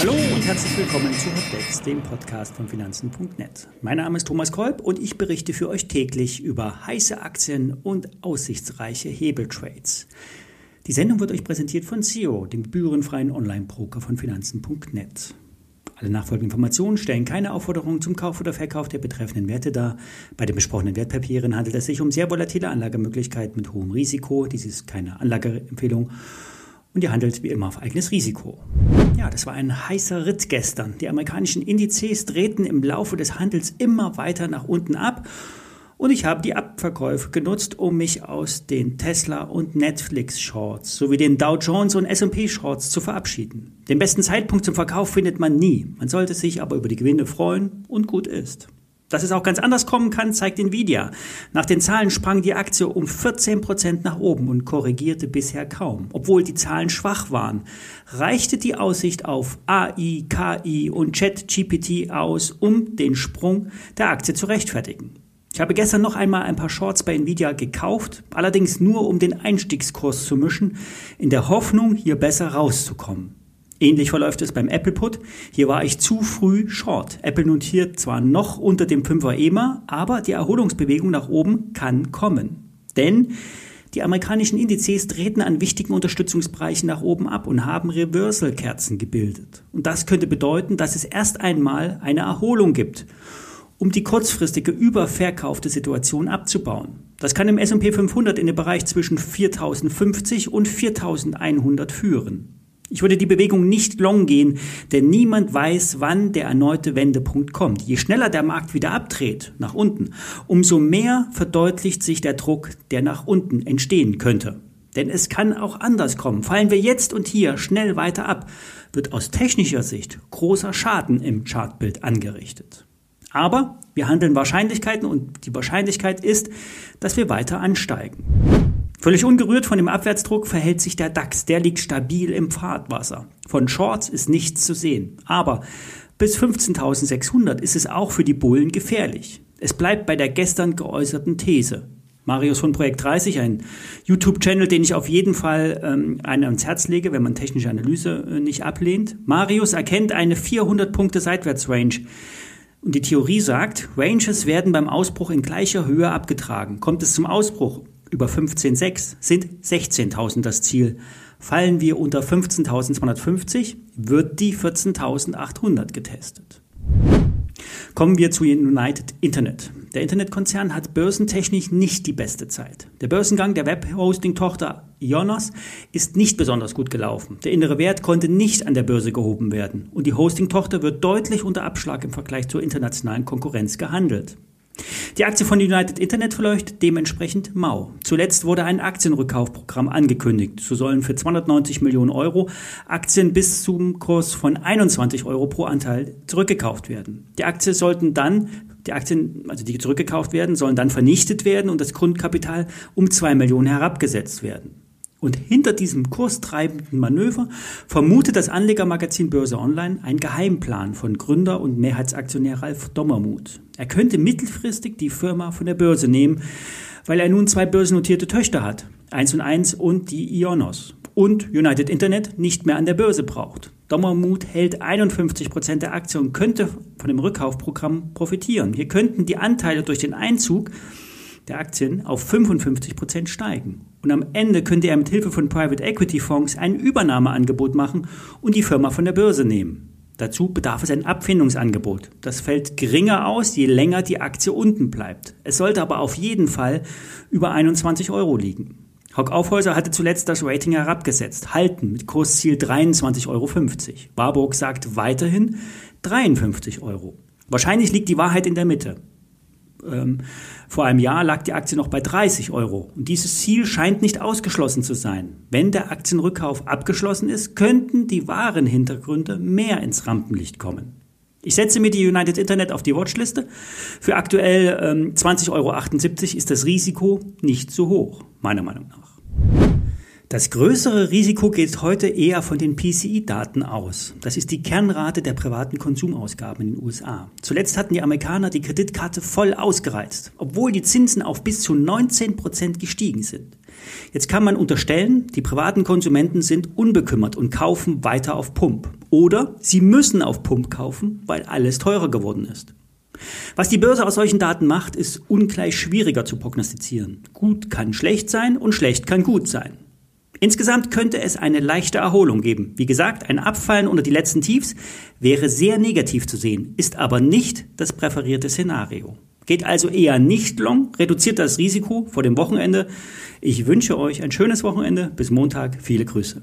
Hallo und herzlich willkommen zu Hotbets, dem Podcast von Finanzen.net. Mein Name ist Thomas Kolb und ich berichte für euch täglich über heiße Aktien und aussichtsreiche Hebeltrades. Die Sendung wird euch präsentiert von SEO, dem gebührenfreien Online-Broker von Finanzen.net. Alle nachfolgenden Informationen stellen keine Aufforderung zum Kauf oder Verkauf der betreffenden Werte dar. Bei den besprochenen Wertpapieren handelt es sich um sehr volatile Anlagemöglichkeiten mit hohem Risiko. Dies ist keine Anlageempfehlung und ihr handelt wie immer auf eigenes Risiko. Ja, das war ein heißer Ritt gestern. Die amerikanischen Indizes drehten im Laufe des Handels immer weiter nach unten ab und ich habe die Abverkäufe genutzt, um mich aus den Tesla und Netflix Shorts sowie den Dow Jones und S&P Shorts zu verabschieden. Den besten Zeitpunkt zum Verkauf findet man nie. Man sollte sich aber über die Gewinne freuen und gut ist. Dass es auch ganz anders kommen kann, zeigt Nvidia. Nach den Zahlen sprang die Aktie um 14 Prozent nach oben und korrigierte bisher kaum. Obwohl die Zahlen schwach waren, reichte die Aussicht auf AI, KI und ChatGPT aus, um den Sprung der Aktie zu rechtfertigen. Ich habe gestern noch einmal ein paar Shorts bei Nvidia gekauft, allerdings nur um den Einstiegskurs zu mischen, in der Hoffnung, hier besser rauszukommen. Ähnlich verläuft es beim Apple Put. Hier war ich zu früh short. Apple notiert zwar noch unter dem 5er EMA, aber die Erholungsbewegung nach oben kann kommen. Denn die amerikanischen Indizes treten an wichtigen Unterstützungsbereichen nach oben ab und haben Reversal-Kerzen gebildet. Und das könnte bedeuten, dass es erst einmal eine Erholung gibt, um die kurzfristige überverkaufte Situation abzubauen. Das kann im S&P 500 in den Bereich zwischen 4050 und 4100 führen. Ich würde die Bewegung nicht long gehen, denn niemand weiß, wann der erneute Wendepunkt kommt. Je schneller der Markt wieder abdreht, nach unten, umso mehr verdeutlicht sich der Druck, der nach unten entstehen könnte. Denn es kann auch anders kommen. Fallen wir jetzt und hier schnell weiter ab, wird aus technischer Sicht großer Schaden im Chartbild angerichtet. Aber wir handeln Wahrscheinlichkeiten und die Wahrscheinlichkeit ist, dass wir weiter ansteigen. Völlig ungerührt von dem Abwärtsdruck verhält sich der DAX. Der liegt stabil im Fahrtwasser. Von Shorts ist nichts zu sehen. Aber bis 15.600 ist es auch für die Bullen gefährlich. Es bleibt bei der gestern geäußerten These. Marius von Projekt 30, ein YouTube-Channel, den ich auf jeden Fall ähm, einem ans Herz lege, wenn man technische Analyse äh, nicht ablehnt. Marius erkennt eine 400 Punkte Seitwärtsrange. Und die Theorie sagt, Ranges werden beim Ausbruch in gleicher Höhe abgetragen. Kommt es zum Ausbruch über 15,6 sind 16.000 das Ziel. Fallen wir unter 15.250, wird die 14.800 getestet. Kommen wir zu United Internet. Der Internetkonzern hat börsentechnisch nicht die beste Zeit. Der Börsengang der Webhosting-Tochter Ionos ist nicht besonders gut gelaufen. Der innere Wert konnte nicht an der Börse gehoben werden und die Hosting-Tochter wird deutlich unter Abschlag im Vergleich zur internationalen Konkurrenz gehandelt. Die Aktie von United Internet verläuft dementsprechend mau. Zuletzt wurde ein Aktienrückkaufprogramm angekündigt. So sollen für 290 Millionen Euro Aktien bis zum Kurs von 21 Euro pro Anteil zurückgekauft werden. Die Aktien sollten dann die Aktien, also die zurückgekauft werden, sollen dann vernichtet werden und das Grundkapital um 2 Millionen herabgesetzt werden. Und hinter diesem kurstreibenden Manöver vermutet das Anlegermagazin Börse Online einen Geheimplan von Gründer und Mehrheitsaktionär Ralf Dommermuth. Er könnte mittelfristig die Firma von der Börse nehmen, weil er nun zwei börsennotierte Töchter hat, 1 und 1 und die Ionos, und United Internet nicht mehr an der Börse braucht. Dommermuth hält 51 Prozent der Aktien und könnte von dem Rückkaufprogramm profitieren. Hier könnten die Anteile durch den Einzug der Aktien auf 55 Prozent steigen. Und am Ende könnte er mit Hilfe von Private Equity Fonds ein Übernahmeangebot machen und die Firma von der Börse nehmen. Dazu bedarf es ein Abfindungsangebot. Das fällt geringer aus, je länger die Aktie unten bleibt. Es sollte aber auf jeden Fall über 21 Euro liegen. Hock Aufhäuser hatte zuletzt das Rating herabgesetzt. Halten mit Kursziel 23,50 Euro. Warburg sagt weiterhin 53 Euro. Wahrscheinlich liegt die Wahrheit in der Mitte. Ähm, vor einem Jahr lag die Aktie noch bei 30 Euro. Und dieses Ziel scheint nicht ausgeschlossen zu sein. Wenn der Aktienrückkauf abgeschlossen ist, könnten die wahren Hintergründe mehr ins Rampenlicht kommen. Ich setze mir die United Internet auf die Watchliste. Für aktuell ähm, 20,78 Euro ist das Risiko nicht so hoch, meiner Meinung nach. Das größere Risiko geht heute eher von den PCI-Daten aus. Das ist die Kernrate der privaten Konsumausgaben in den USA. Zuletzt hatten die Amerikaner die Kreditkarte voll ausgereizt, obwohl die Zinsen auf bis zu 19 Prozent gestiegen sind. Jetzt kann man unterstellen, die privaten Konsumenten sind unbekümmert und kaufen weiter auf Pump. Oder sie müssen auf Pump kaufen, weil alles teurer geworden ist. Was die Börse aus solchen Daten macht, ist ungleich schwieriger zu prognostizieren. Gut kann schlecht sein und schlecht kann gut sein. Insgesamt könnte es eine leichte Erholung geben. Wie gesagt, ein Abfallen unter die letzten Tiefs wäre sehr negativ zu sehen, ist aber nicht das präferierte Szenario. Geht also eher nicht long, reduziert das Risiko vor dem Wochenende. Ich wünsche euch ein schönes Wochenende. Bis Montag. Viele Grüße.